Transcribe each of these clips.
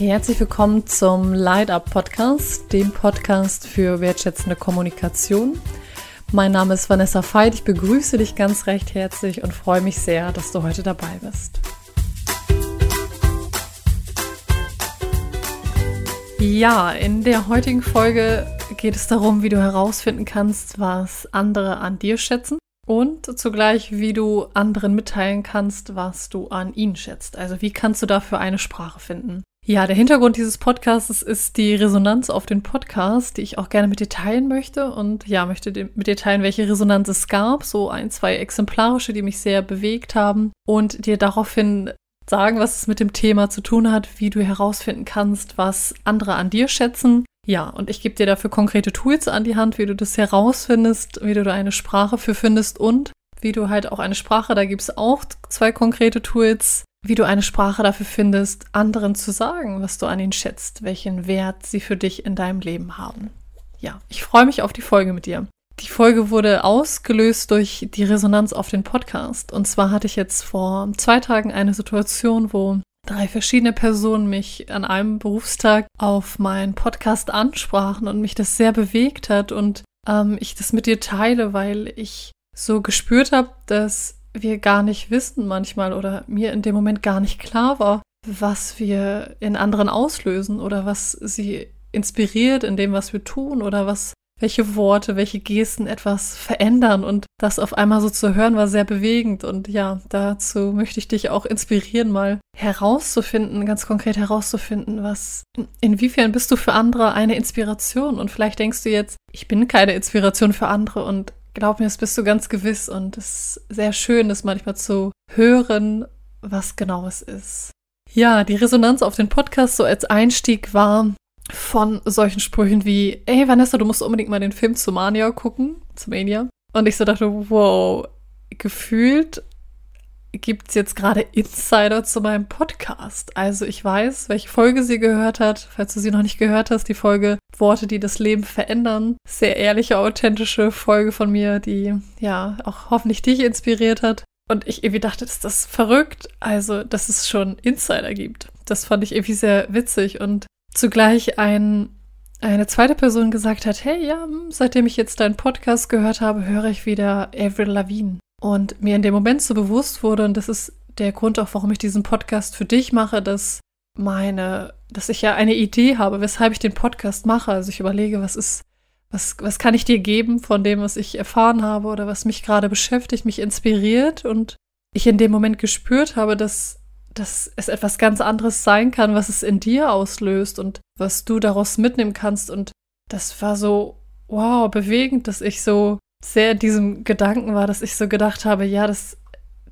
Herzlich willkommen zum Light Up Podcast, dem Podcast für wertschätzende Kommunikation. Mein Name ist Vanessa Veit, ich begrüße dich ganz recht herzlich und freue mich sehr, dass du heute dabei bist. Ja, in der heutigen Folge geht es darum, wie du herausfinden kannst, was andere an dir schätzen und zugleich, wie du anderen mitteilen kannst, was du an ihnen schätzt. Also wie kannst du dafür eine Sprache finden? Ja, der Hintergrund dieses Podcasts ist die Resonanz auf den Podcast, die ich auch gerne mit dir teilen möchte. Und ja, möchte mit dir teilen, welche Resonanz es gab. So ein, zwei exemplarische, die mich sehr bewegt haben. Und dir daraufhin sagen, was es mit dem Thema zu tun hat, wie du herausfinden kannst, was andere an dir schätzen. Ja, und ich gebe dir dafür konkrete Tools an die Hand, wie du das herausfindest, wie du da eine Sprache für findest und wie du halt auch eine Sprache, da gibt es auch zwei konkrete Tools, wie du eine Sprache dafür findest, anderen zu sagen, was du an ihnen schätzt, welchen Wert sie für dich in deinem Leben haben. Ja, ich freue mich auf die Folge mit dir. Die Folge wurde ausgelöst durch die Resonanz auf den Podcast. Und zwar hatte ich jetzt vor zwei Tagen eine Situation, wo drei verschiedene Personen mich an einem Berufstag auf meinen Podcast ansprachen und mich das sehr bewegt hat und ähm, ich das mit dir teile, weil ich so gespürt habe, dass wir gar nicht wissen manchmal oder mir in dem Moment gar nicht klar war, was wir in anderen auslösen oder was sie inspiriert in dem, was wir tun oder was welche Worte, welche Gesten etwas verändern. Und das auf einmal so zu hören war sehr bewegend. Und ja, dazu möchte ich dich auch inspirieren, mal herauszufinden, ganz konkret herauszufinden, was, inwiefern bist du für andere eine Inspiration? Und vielleicht denkst du jetzt, ich bin keine Inspiration für andere. Und glaub mir, das bist du ganz gewiss und es ist sehr schön, das manchmal zu hören, was genau es ist. Ja, die Resonanz auf den Podcast so als Einstieg war, von solchen Sprüchen wie, ey Vanessa, du musst unbedingt mal den Film zu Mania gucken, zu Mania. Und ich so dachte, wow, gefühlt gibt es jetzt gerade Insider zu meinem Podcast. Also ich weiß, welche Folge sie gehört hat. Falls du sie noch nicht gehört hast, die Folge Worte, die das Leben verändern. Sehr ehrliche, authentische Folge von mir, die ja auch hoffentlich dich inspiriert hat. Und ich irgendwie dachte, ist das verrückt? Also, dass es schon Insider gibt. Das fand ich irgendwie sehr witzig und zugleich ein, eine zweite Person gesagt hat, hey, ja, seitdem ich jetzt deinen Podcast gehört habe, höre ich wieder Avril Lavigne. Und mir in dem Moment so bewusst wurde, und das ist der Grund auch, warum ich diesen Podcast für dich mache, dass meine, dass ich ja eine Idee habe, weshalb ich den Podcast mache. Also ich überlege, was ist, was, was kann ich dir geben von dem, was ich erfahren habe oder was mich gerade beschäftigt, mich inspiriert und ich in dem Moment gespürt habe, dass dass es etwas ganz anderes sein kann, was es in dir auslöst und was du daraus mitnehmen kannst. Und das war so, wow, bewegend, dass ich so sehr diesem Gedanken war, dass ich so gedacht habe, ja, das,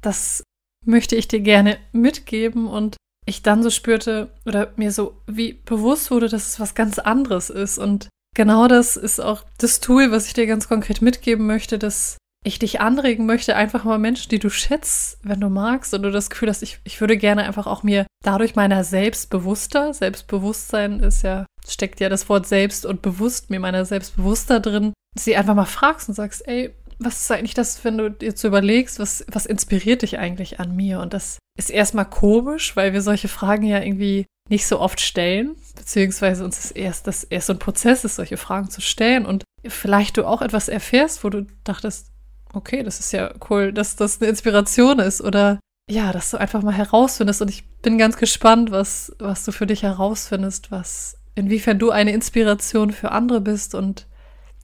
das möchte ich dir gerne mitgeben und ich dann so spürte oder mir so wie bewusst wurde, dass es was ganz anderes ist. Und genau das ist auch das Tool, was ich dir ganz konkret mitgeben möchte, dass ich dich anregen möchte, einfach mal Menschen, die du schätzt, wenn du magst und du das Gefühl hast, ich, ich würde gerne einfach auch mir dadurch meiner selbstbewusster, Selbstbewusstsein ist ja, steckt ja das Wort selbst und bewusst, mir meiner selbstbewusster drin, sie einfach mal fragst und sagst, ey, was ist eigentlich das, wenn du dir so überlegst, was, was inspiriert dich eigentlich an mir? Und das ist erstmal komisch, weil wir solche Fragen ja irgendwie nicht so oft stellen, beziehungsweise uns ist erst das erst so ein Prozess ist, solche Fragen zu stellen und vielleicht du auch etwas erfährst, wo du dachtest, okay, das ist ja cool, dass das eine Inspiration ist oder ja, dass du einfach mal herausfindest und ich bin ganz gespannt, was, was du für dich herausfindest, was, inwiefern du eine Inspiration für andere bist und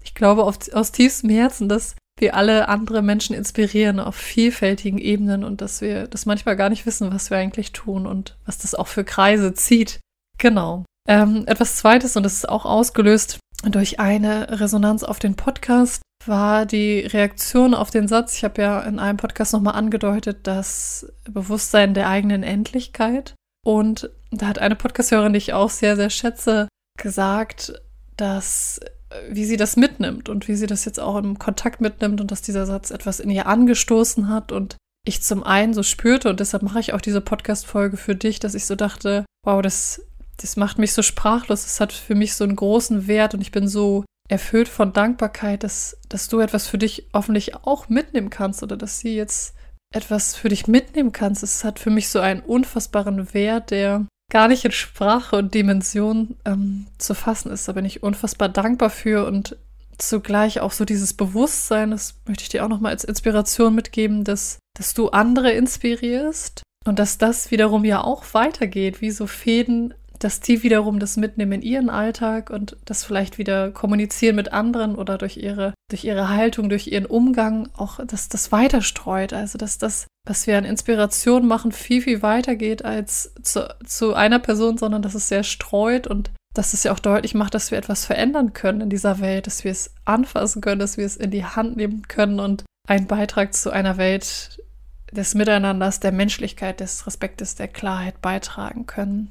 ich glaube auf, aus tiefstem Herzen, dass wir alle andere Menschen inspirieren auf vielfältigen Ebenen und dass wir das manchmal gar nicht wissen, was wir eigentlich tun und was das auch für Kreise zieht. Genau. Ähm, etwas Zweites, und das ist auch ausgelöst durch eine Resonanz auf den Podcast, war die Reaktion auf den Satz, ich habe ja in einem Podcast nochmal angedeutet, das Bewusstsein der eigenen Endlichkeit. Und da hat eine Podcasthörerin, die ich auch sehr, sehr schätze, gesagt, dass wie sie das mitnimmt und wie sie das jetzt auch im Kontakt mitnimmt und dass dieser Satz etwas in ihr angestoßen hat und ich zum einen so spürte und deshalb mache ich auch diese Podcast-Folge für dich, dass ich so dachte, wow, das, das macht mich so sprachlos, es hat für mich so einen großen Wert und ich bin so erfüllt von Dankbarkeit, dass, dass du etwas für dich hoffentlich auch mitnehmen kannst oder dass sie jetzt etwas für dich mitnehmen kannst. Es hat für mich so einen unfassbaren Wert, der gar nicht in Sprache und Dimension ähm, zu fassen ist. Da bin ich unfassbar dankbar für und zugleich auch so dieses Bewusstsein, das möchte ich dir auch nochmal als Inspiration mitgeben, dass, dass du andere inspirierst und dass das wiederum ja auch weitergeht, wie so Fäden, dass die wiederum das mitnehmen in ihren Alltag und das vielleicht wieder kommunizieren mit anderen oder durch ihre, durch ihre Haltung, durch ihren Umgang auch, dass das weiter streut. Also, dass das, was wir an Inspiration machen, viel, viel weiter geht als zu, zu einer Person, sondern dass es sehr streut und dass es ja auch deutlich macht, dass wir etwas verändern können in dieser Welt, dass wir es anfassen können, dass wir es in die Hand nehmen können und einen Beitrag zu einer Welt des Miteinanders, der Menschlichkeit, des Respektes, der Klarheit beitragen können.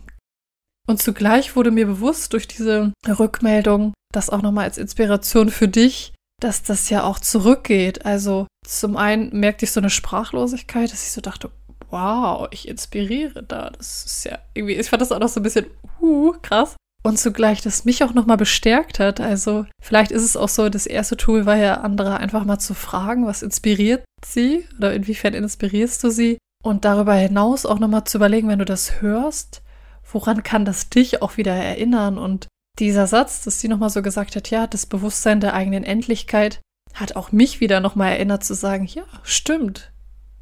Und zugleich wurde mir bewusst durch diese Rückmeldung, das auch nochmal als Inspiration für dich, dass das ja auch zurückgeht. Also zum einen merkte ich so eine Sprachlosigkeit, dass ich so dachte, wow, ich inspiriere da. Das ist ja irgendwie, ich fand das auch noch so ein bisschen, uh, krass und zugleich das mich auch nochmal bestärkt hat. Also vielleicht ist es auch so, das erste Tool war ja andere einfach mal zu fragen, was inspiriert sie oder inwiefern inspirierst du sie und darüber hinaus auch nochmal zu überlegen, wenn du das hörst, woran kann das dich auch wieder erinnern und dieser Satz, dass sie nochmal so gesagt hat, ja, das Bewusstsein der eigenen Endlichkeit hat auch mich wieder nochmal erinnert zu sagen, ja, stimmt.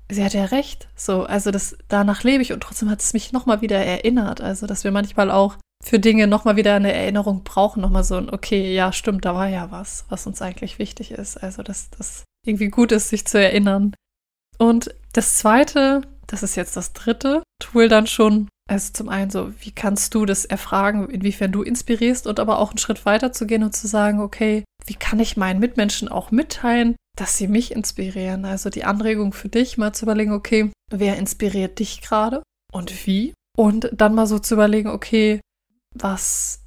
Sie hat ja recht. So, also das, danach lebe ich und trotzdem hat es mich nochmal wieder erinnert. Also, dass wir manchmal auch für Dinge nochmal wieder eine Erinnerung brauchen, nochmal so ein, okay, ja, stimmt, da war ja was, was uns eigentlich wichtig ist. Also, dass das irgendwie gut ist, sich zu erinnern. Und das zweite, das ist jetzt das dritte Tool dann schon. Also zum einen so, wie kannst du das erfragen, inwiefern du inspirierst und aber auch einen Schritt weiter zu gehen und zu sagen, okay, wie kann ich meinen Mitmenschen auch mitteilen, dass sie mich inspirieren? Also die Anregung für dich, mal zu überlegen, okay, wer inspiriert dich gerade und wie? Und dann mal so zu überlegen, okay, was,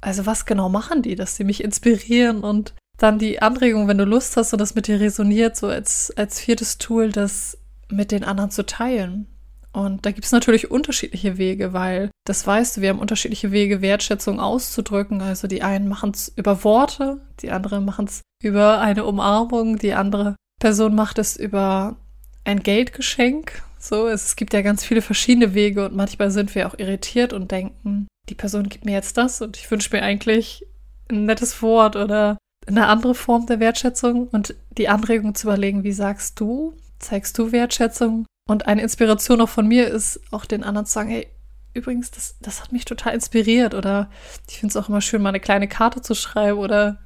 also was genau machen die, dass sie mich inspirieren und dann die Anregung, wenn du Lust hast und das mit dir resoniert, so als, als viertes Tool, das mit den anderen zu teilen. Und da gibt es natürlich unterschiedliche Wege, weil das weißt du, wir haben unterschiedliche Wege, Wertschätzung auszudrücken. Also die einen machen es über Worte, die andere machen es über eine Umarmung, die andere Person macht es über ein Geldgeschenk. So, es gibt ja ganz viele verschiedene Wege und manchmal sind wir auch irritiert und denken, die Person gibt mir jetzt das und ich wünsche mir eigentlich ein nettes Wort oder eine andere Form der Wertschätzung und die Anregung zu überlegen, wie sagst du, zeigst du Wertschätzung? Und eine Inspiration auch von mir ist, auch den anderen zu sagen, hey, übrigens, das, das hat mich total inspiriert oder ich finde es auch immer schön, mal eine kleine Karte zu schreiben oder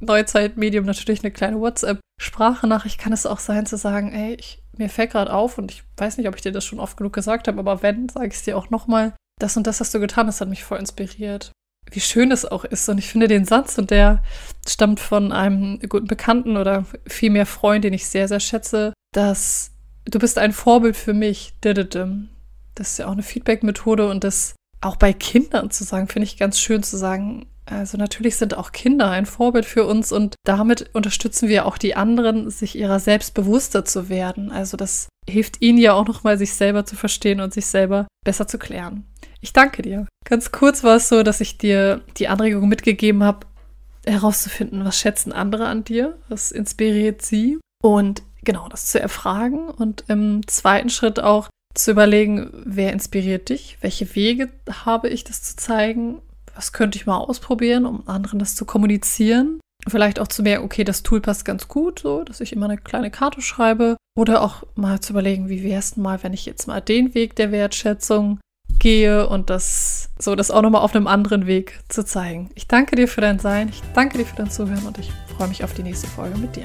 Neuzeitmedium natürlich eine kleine WhatsApp-Sprachenachricht kann es auch sein zu sagen, ey, ich, mir fällt gerade auf und ich weiß nicht, ob ich dir das schon oft genug gesagt habe, aber wenn, sage ich es dir auch nochmal, das und das hast du getan, das hat mich voll inspiriert. Wie schön es auch ist. Und ich finde den Satz, und der stammt von einem guten Bekannten oder vielmehr Freund, den ich sehr, sehr schätze, dass du bist ein Vorbild für mich. Das ist ja auch eine Feedback-Methode und das auch bei Kindern zu sagen, finde ich ganz schön zu sagen. Also natürlich sind auch Kinder ein Vorbild für uns und damit unterstützen wir auch die anderen, sich ihrer selbst bewusster zu werden. Also das hilft ihnen ja auch nochmal, sich selber zu verstehen und sich selber besser zu klären. Ich danke dir. Ganz kurz war es so, dass ich dir die Anregung mitgegeben habe, herauszufinden, was schätzen andere an dir, was inspiriert sie und genau das zu erfragen und im zweiten Schritt auch zu überlegen, wer inspiriert dich, welche Wege habe ich, das zu zeigen, was könnte ich mal ausprobieren, um anderen das zu kommunizieren. Vielleicht auch zu merken, okay, das Tool passt ganz gut, so, dass ich immer eine kleine Karte schreibe. Oder auch mal zu überlegen, wie wäre es denn mal, wenn ich jetzt mal den Weg der Wertschätzung gehe und das so das auch nochmal auf einem anderen Weg zu zeigen. Ich danke dir für dein Sein, ich danke dir für dein Zuhören und ich freue mich auf die nächste Folge mit dir.